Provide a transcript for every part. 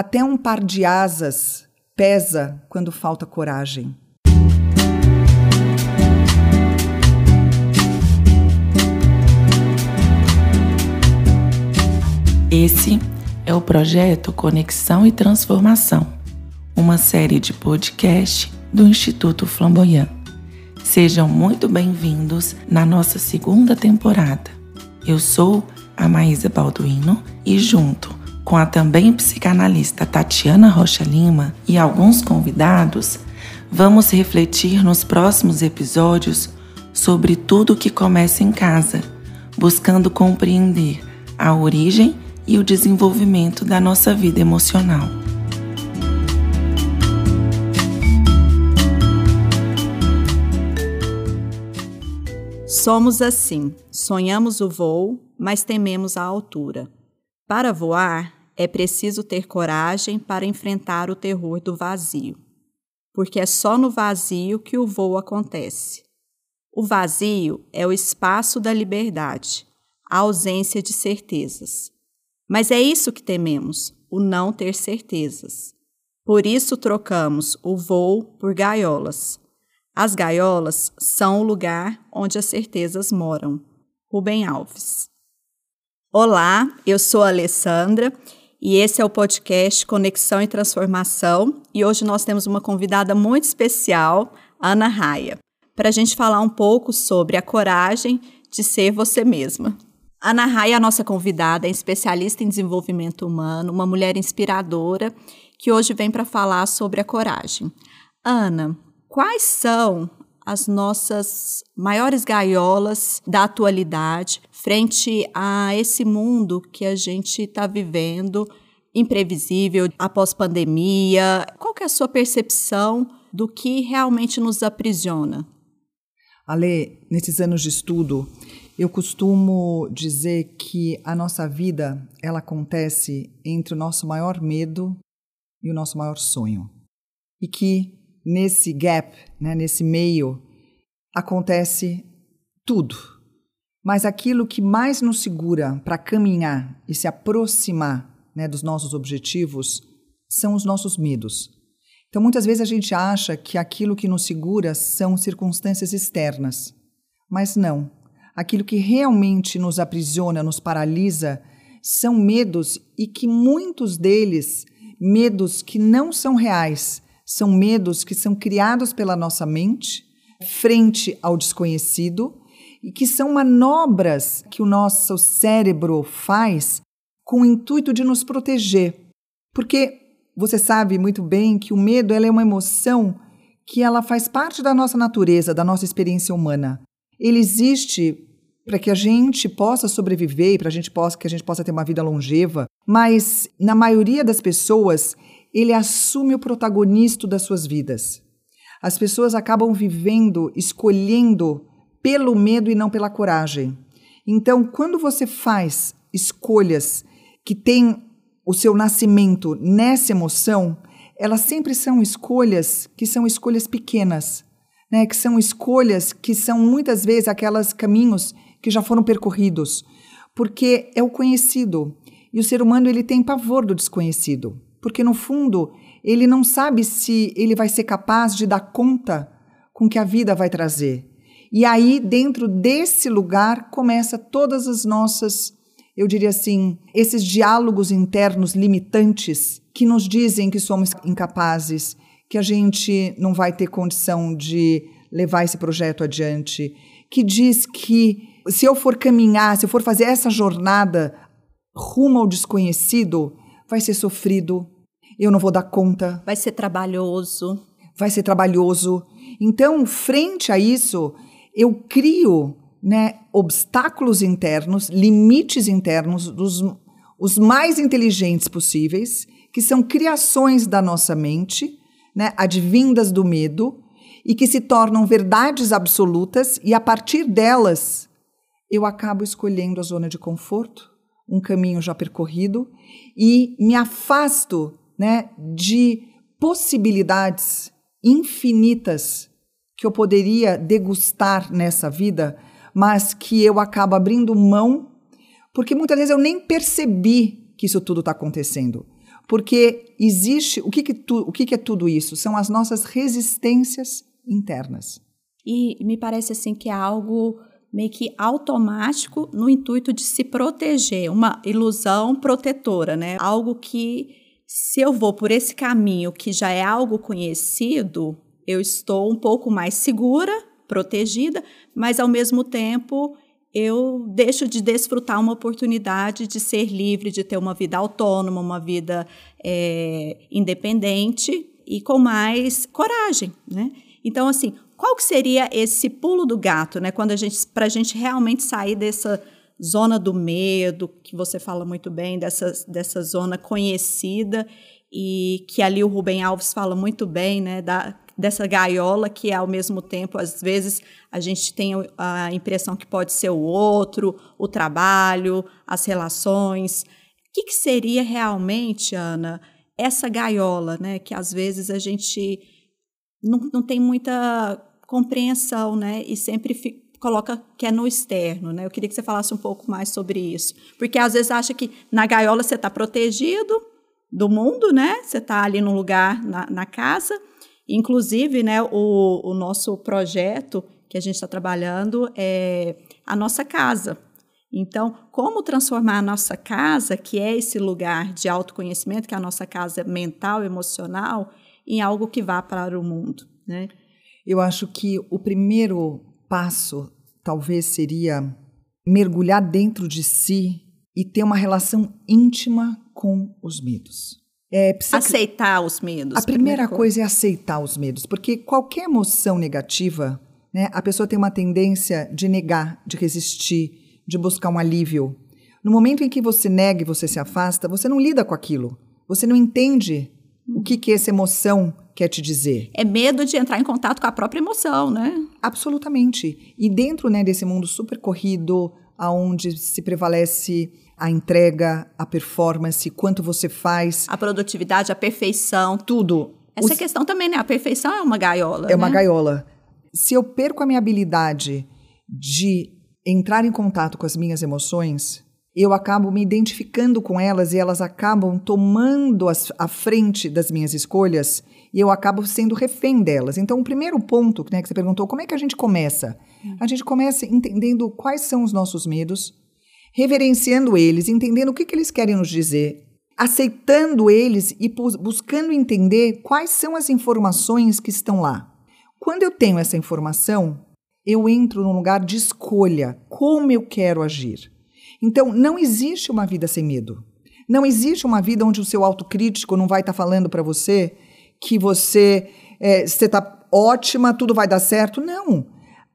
Até um par de asas pesa quando falta coragem. Esse é o projeto Conexão e Transformação, uma série de podcast do Instituto Flamboyant. Sejam muito bem-vindos na nossa segunda temporada. Eu sou a Maísa Balduino e junto com a também psicanalista Tatiana Rocha Lima e alguns convidados, vamos refletir nos próximos episódios sobre tudo que começa em casa, buscando compreender a origem e o desenvolvimento da nossa vida emocional. Somos assim: sonhamos o voo, mas tememos a altura. Para voar, é preciso ter coragem para enfrentar o terror do vazio, porque é só no vazio que o voo acontece. O vazio é o espaço da liberdade, a ausência de certezas. Mas é isso que tememos, o não ter certezas. Por isso trocamos o voo por gaiolas. As gaiolas são o lugar onde as certezas moram. Rubem Alves. Olá, eu sou a Alessandra e esse é o podcast Conexão e Transformação. E hoje nós temos uma convidada muito especial, Ana Raia, para a gente falar um pouco sobre a coragem de ser você mesma. Ana Raia, a nossa convidada, é especialista em desenvolvimento humano, uma mulher inspiradora que hoje vem para falar sobre a coragem. Ana, quais são as nossas maiores gaiolas da atualidade frente a esse mundo que a gente está vivendo, imprevisível, após pandemia? Qual é a sua percepção do que realmente nos aprisiona? Ale, nesses anos de estudo, eu costumo dizer que a nossa vida ela acontece entre o nosso maior medo e o nosso maior sonho. E que nesse gap, né, nesse meio, acontece tudo. Mas aquilo que mais nos segura para caminhar e se aproximar né, dos nossos objetivos são os nossos medos. Então, muitas vezes a gente acha que aquilo que nos segura são circunstâncias externas, mas não. Aquilo que realmente nos aprisiona, nos paralisa, são medos e que muitos deles, medos que não são reais, são medos que são criados pela nossa mente frente ao desconhecido e que são manobras que o nosso cérebro faz com o intuito de nos proteger. Porque você sabe muito bem que o medo é uma emoção que ela faz parte da nossa natureza, da nossa experiência humana. Ele existe para que a gente possa sobreviver e para a gente possa que a gente possa ter uma vida longeva, mas na maioria das pessoas ele assume o protagonista das suas vidas. As pessoas acabam vivendo, escolhendo pelo medo e não pela coragem. Então, quando você faz escolhas que têm o seu nascimento nessa emoção, elas sempre são escolhas que são escolhas pequenas, né? que são escolhas que são muitas vezes aquelas caminhos que já foram percorridos, porque é o conhecido. E o ser humano ele tem pavor do desconhecido porque no fundo ele não sabe se ele vai ser capaz de dar conta com que a vida vai trazer. E aí, dentro desse lugar, começa todas as nossas, eu diria assim, esses diálogos internos limitantes que nos dizem que somos incapazes, que a gente não vai ter condição de levar esse projeto adiante, que diz que se eu for caminhar, se eu for fazer essa jornada rumo ao desconhecido, vai ser sofrido, eu não vou dar conta. Vai ser trabalhoso. Vai ser trabalhoso. Então, frente a isso, eu crio né, obstáculos internos, limites internos dos os mais inteligentes possíveis, que são criações da nossa mente, né, advindas do medo, e que se tornam verdades absolutas, e a partir delas eu acabo escolhendo a zona de conforto, um caminho já percorrido e me afasto né, de possibilidades infinitas que eu poderia degustar nessa vida, mas que eu acabo abrindo mão, porque muitas vezes eu nem percebi que isso tudo está acontecendo. Porque existe. O que, que, tu, o que, que é tudo isso? São as nossas resistências internas. E me parece assim que é algo meio que automático no intuito de se proteger, uma ilusão protetora, né? Algo que se eu vou por esse caminho que já é algo conhecido, eu estou um pouco mais segura, protegida, mas ao mesmo tempo eu deixo de desfrutar uma oportunidade de ser livre, de ter uma vida autônoma, uma vida é, independente e com mais coragem, né? Então, assim, qual que seria esse pulo do gato, né? Quando a gente, para a gente realmente sair dessa zona do medo, que você fala muito bem, dessa, dessa zona conhecida e que ali o Rubem Alves fala muito bem, né? Da, dessa gaiola que ao mesmo tempo às vezes a gente tem a impressão que pode ser o outro, o trabalho, as relações. O que, que seria realmente, Ana, essa gaiola, né? Que às vezes a gente não, não tem muita compreensão, né? E sempre coloca que é no externo, né? Eu queria que você falasse um pouco mais sobre isso, porque às vezes acha que na gaiola você está protegido do mundo, né? Você está ali num lugar na, na casa. Inclusive, né? O, o nosso projeto que a gente está trabalhando é a nossa casa. Então, como transformar a nossa casa, que é esse lugar de autoconhecimento, que é a nossa casa mental, emocional, em algo que vá para o mundo, né? Eu acho que o primeiro passo talvez seria mergulhar dentro de si e ter uma relação íntima com os medos. É, aceitar os medos. A primeira coisa é aceitar os medos, porque qualquer emoção negativa, né, a pessoa tem uma tendência de negar, de resistir, de buscar um alívio. No momento em que você nega e você se afasta, você não lida com aquilo. Você não entende o que, que essa emoção quer te dizer. É medo de entrar em contato com a própria emoção, né? Absolutamente. E dentro né, desse mundo super corrido, aonde se prevalece a entrega, a performance, quanto você faz. A produtividade, a perfeição. Tudo. Essa Os... questão também, né? A perfeição é uma gaiola. É né? uma gaiola. Se eu perco a minha habilidade de entrar em contato com as minhas emoções, eu acabo me identificando com elas e elas acabam tomando as, a frente das minhas escolhas e eu acabo sendo refém delas. Então, o primeiro ponto né, que você perguntou, como é que a gente começa? A gente começa entendendo quais são os nossos medos, reverenciando eles, entendendo o que, que eles querem nos dizer, aceitando eles e buscando entender quais são as informações que estão lá. Quando eu tenho essa informação, eu entro num lugar de escolha, como eu quero agir. Então, não existe uma vida sem medo. Não existe uma vida onde o seu autocrítico não vai estar tá falando para você que você é, está ótima, tudo vai dar certo. Não.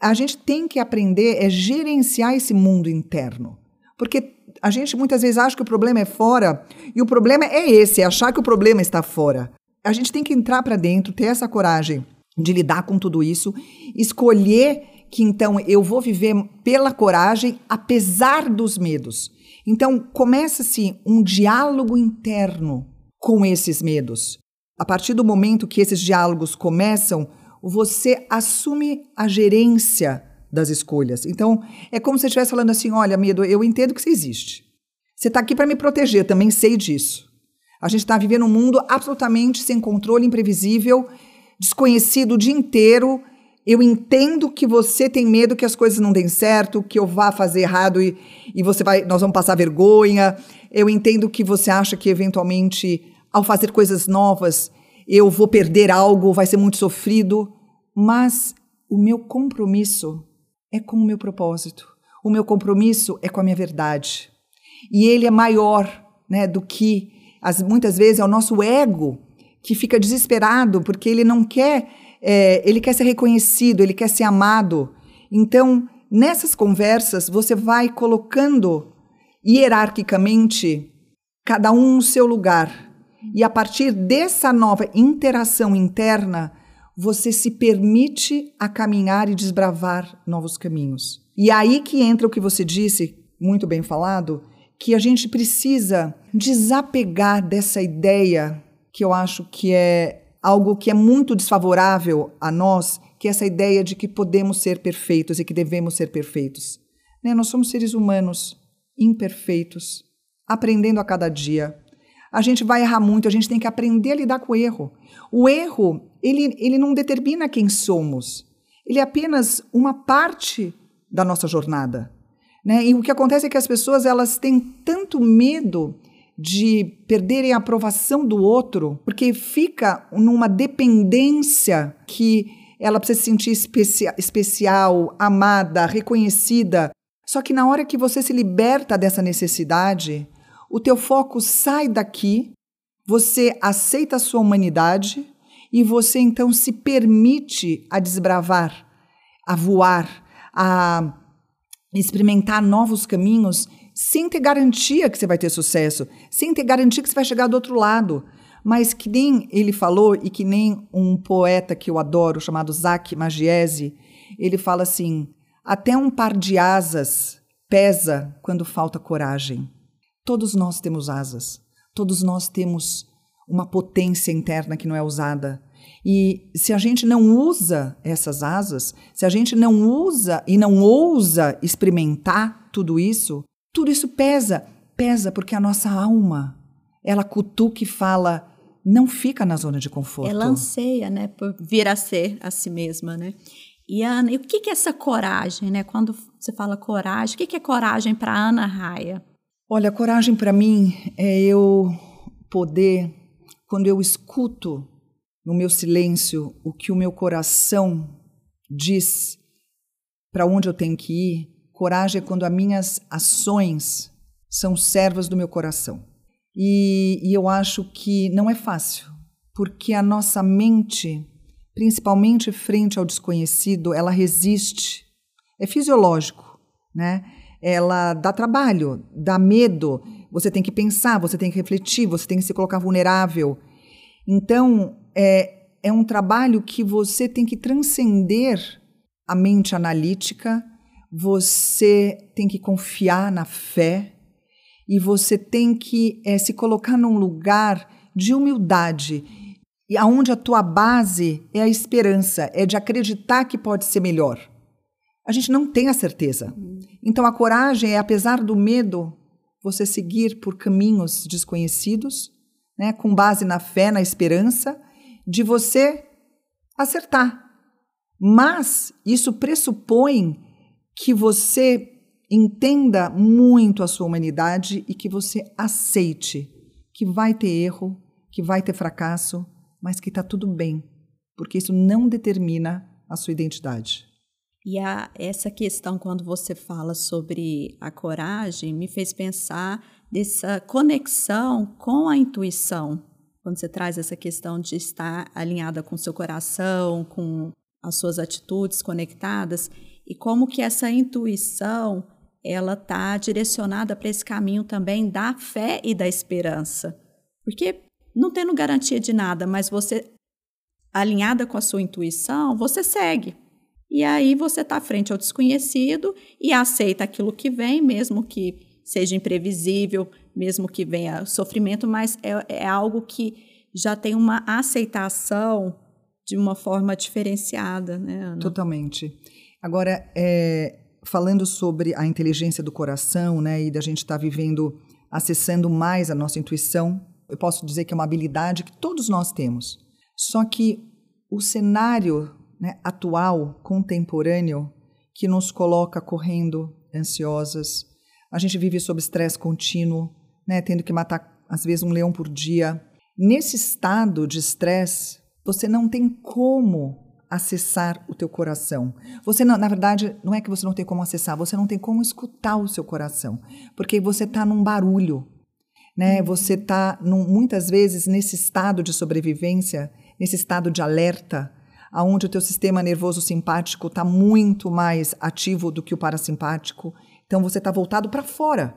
A gente tem que aprender é gerenciar esse mundo interno. Porque a gente muitas vezes acha que o problema é fora e o problema é esse, é achar que o problema está fora. A gente tem que entrar para dentro, ter essa coragem de lidar com tudo isso, escolher que então eu vou viver pela coragem, apesar dos medos. Então começa-se um diálogo interno com esses medos. A partir do momento que esses diálogos começam, você assume a gerência das escolhas. Então, é como se você estivesse falando assim: olha, medo, eu entendo que você existe. Você está aqui para me proteger, também sei disso. A gente está vivendo um mundo absolutamente sem controle, imprevisível, desconhecido o dia inteiro eu entendo que você tem medo que as coisas não deem certo, que eu vá fazer errado e, e você vai, nós vamos passar vergonha. Eu entendo que você acha que eventualmente, ao fazer coisas novas, eu vou perder algo, vai ser muito sofrido. Mas o meu compromisso é com o meu propósito. O meu compromisso é com a minha verdade. E ele é maior, né, do que as, muitas vezes é o nosso ego que fica desesperado porque ele não quer é, ele quer ser reconhecido, ele quer ser amado. Então, nessas conversas, você vai colocando hierarquicamente cada um no seu lugar. E a partir dessa nova interação interna, você se permite a caminhar e desbravar novos caminhos. E aí que entra o que você disse, muito bem falado, que a gente precisa desapegar dessa ideia que eu acho que é algo que é muito desfavorável a nós, que é essa ideia de que podemos ser perfeitos e que devemos ser perfeitos. Né? Nós somos seres humanos imperfeitos, aprendendo a cada dia. A gente vai errar muito, a gente tem que aprender a lidar com o erro. O erro, ele, ele não determina quem somos. Ele é apenas uma parte da nossa jornada. Né? E o que acontece é que as pessoas elas têm tanto medo de perderem a aprovação do outro, porque fica numa dependência que ela precisa se sentir especia especial, amada, reconhecida. Só que na hora que você se liberta dessa necessidade, o teu foco sai daqui, você aceita a sua humanidade e você então se permite a desbravar, a voar, a experimentar novos caminhos sem ter garantia que você vai ter sucesso, sem ter garantia que você vai chegar do outro lado. Mas que nem ele falou e que nem um poeta que eu adoro, chamado Zach Magiese, ele fala assim: até um par de asas pesa quando falta coragem. Todos nós temos asas, todos nós temos uma potência interna que não é usada. E se a gente não usa essas asas, se a gente não usa e não ousa experimentar tudo isso, tudo isso pesa. Pesa porque a nossa alma, ela cutuca e fala, não fica na zona de conforto. Ela anseia, né, por vir a ser a si mesma, né? E Ana, e o que é essa coragem, né? Quando você fala coragem, o que é coragem para Ana Raia? Olha, coragem para mim é eu poder, quando eu escuto no meu silêncio o que o meu coração diz para onde eu tenho que ir, coragem é quando as minhas ações são servas do meu coração. E, e eu acho que não é fácil, porque a nossa mente, principalmente frente ao desconhecido, ela resiste. É fisiológico, né? Ela dá trabalho, dá medo. Você tem que pensar, você tem que refletir, você tem que se colocar vulnerável. Então, é, é um trabalho que você tem que transcender a mente analítica, você tem que confiar na fé e você tem que é, se colocar num lugar de humildade, e aonde a tua base é a esperança, é de acreditar que pode ser melhor. A gente não tem a certeza. Então a coragem é, apesar do medo, você seguir por caminhos desconhecidos, né, com base na fé, na esperança, de você acertar. Mas isso pressupõe que você entenda muito a sua humanidade e que você aceite que vai ter erro, que vai ter fracasso, mas que está tudo bem, porque isso não determina a sua identidade. E a, essa questão, quando você fala sobre a coragem, me fez pensar dessa conexão com a intuição. Quando você traz essa questão de estar alinhada com seu coração, com as suas atitudes conectadas, e como que essa intuição ela está direcionada para esse caminho também da fé e da esperança. Porque não tendo garantia de nada, mas você alinhada com a sua intuição, você segue. E aí você está frente ao desconhecido e aceita aquilo que vem, mesmo que seja imprevisível, mesmo que venha sofrimento, mas é, é algo que já tem uma aceitação de uma forma diferenciada, né, Ana? Totalmente. Agora, é, falando sobre a inteligência do coração, né, e da gente estar tá vivendo, acessando mais a nossa intuição, eu posso dizer que é uma habilidade que todos nós temos. Só que o cenário né, atual, contemporâneo, que nos coloca correndo, ansiosas, a gente vive sob estresse contínuo, né, tendo que matar às vezes um leão por dia. Nesse estado de estresse, você não tem como acessar o teu coração. Você não, na verdade, não é que você não tem como acessar, você não tem como escutar o seu coração, porque você está num barulho, né? Uhum. Você está muitas vezes nesse estado de sobrevivência, nesse estado de alerta, aonde o teu sistema nervoso simpático está muito mais ativo do que o parasimpático. Então você está voltado para fora,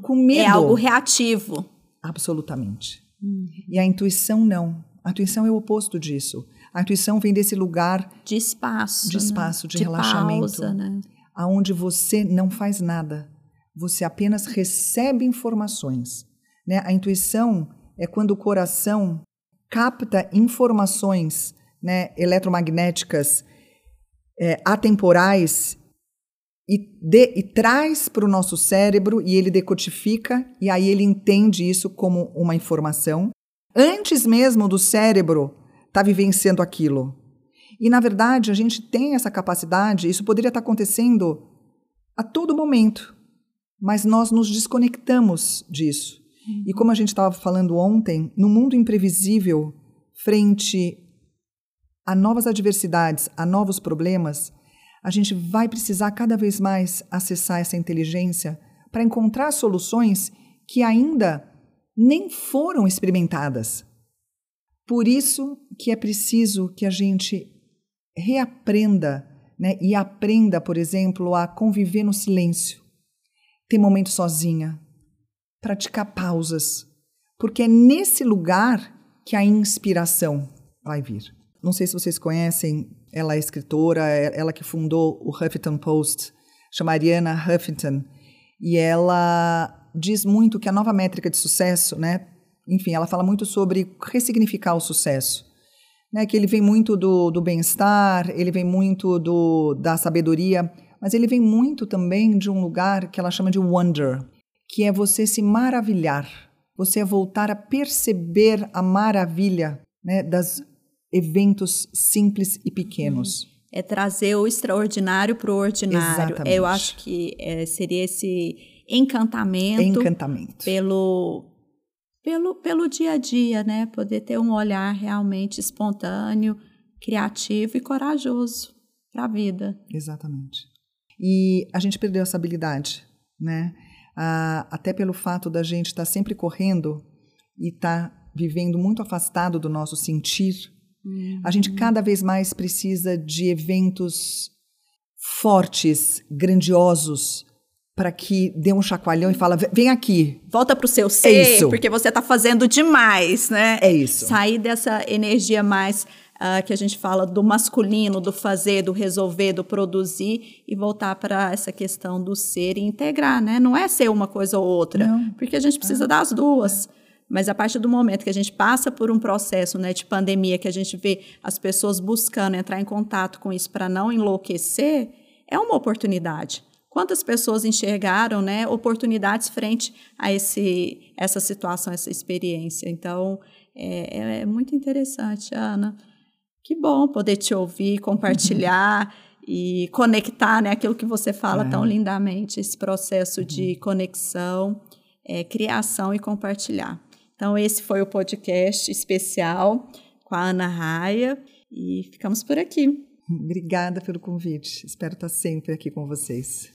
com medo. É algo reativo. Absolutamente. Uhum. E a intuição não. A intuição é o oposto disso. A intuição vem desse lugar de espaço, de espaço, né? de, de, relaxamento, pausa, né? aonde você não faz nada, você apenas recebe informações. Né? A intuição é quando o coração capta informações né, eletromagnéticas é, atemporais e, de, e traz para o nosso cérebro e ele decodifica e aí ele entende isso como uma informação antes mesmo do cérebro estar tá vivenciando aquilo. E na verdade a gente tem essa capacidade, isso poderia estar tá acontecendo a todo momento, mas nós nos desconectamos disso. E como a gente estava falando ontem, no mundo imprevisível, frente a novas adversidades, a novos problemas, a gente vai precisar cada vez mais acessar essa inteligência para encontrar soluções que ainda nem foram experimentadas. Por isso que é preciso que a gente reaprenda né, e aprenda, por exemplo, a conviver no silêncio, ter momentos sozinha, praticar pausas, porque é nesse lugar que a inspiração vai vir. Não sei se vocês conhecem ela é escritora, é ela que fundou o Huffington Post, chama Ariana Huffington, e ela diz muito que a nova métrica de sucesso, né? Enfim, ela fala muito sobre ressignificar o sucesso. Né, que ele vem muito do, do bem-estar, ele vem muito do, da sabedoria, mas ele vem muito também de um lugar que ela chama de wonder, que é você se maravilhar, você é voltar a perceber a maravilha né, das eventos simples e pequenos. É trazer o extraordinário para o ordinário. Exatamente. Eu acho que é, seria esse encantamento, encantamento. Pelo, pelo, pelo dia a dia, né? Poder ter um olhar realmente espontâneo, criativo e corajoso para a vida. Exatamente. E a gente perdeu essa habilidade, né? Ah, até pelo fato da gente estar tá sempre correndo e estar tá vivendo muito afastado do nosso sentir, Uhum. A gente cada vez mais precisa de eventos fortes, grandiosos, para que dê um chacoalhão e fala, vem aqui. Volta para o seu ser, é isso. porque você está fazendo demais, né? É isso. Sair dessa energia mais uh, que a gente fala do masculino, do fazer, do resolver, do produzir e voltar para essa questão do ser e integrar, né? Não é ser uma coisa ou outra, Não. porque a gente precisa é. das duas. Mas a partir do momento que a gente passa por um processo né, de pandemia, que a gente vê as pessoas buscando entrar em contato com isso para não enlouquecer, é uma oportunidade. Quantas pessoas enxergaram né, oportunidades frente a esse, essa situação, essa experiência? Então, é, é, muito interessante, Ana. Que bom poder te ouvir, compartilhar e conectar né, aquilo que você fala é. tão lindamente, esse processo de uhum. conexão, é, criação e compartilhar. Então, esse foi o podcast especial com a Ana Raia e ficamos por aqui. Obrigada pelo convite. Espero estar sempre aqui com vocês.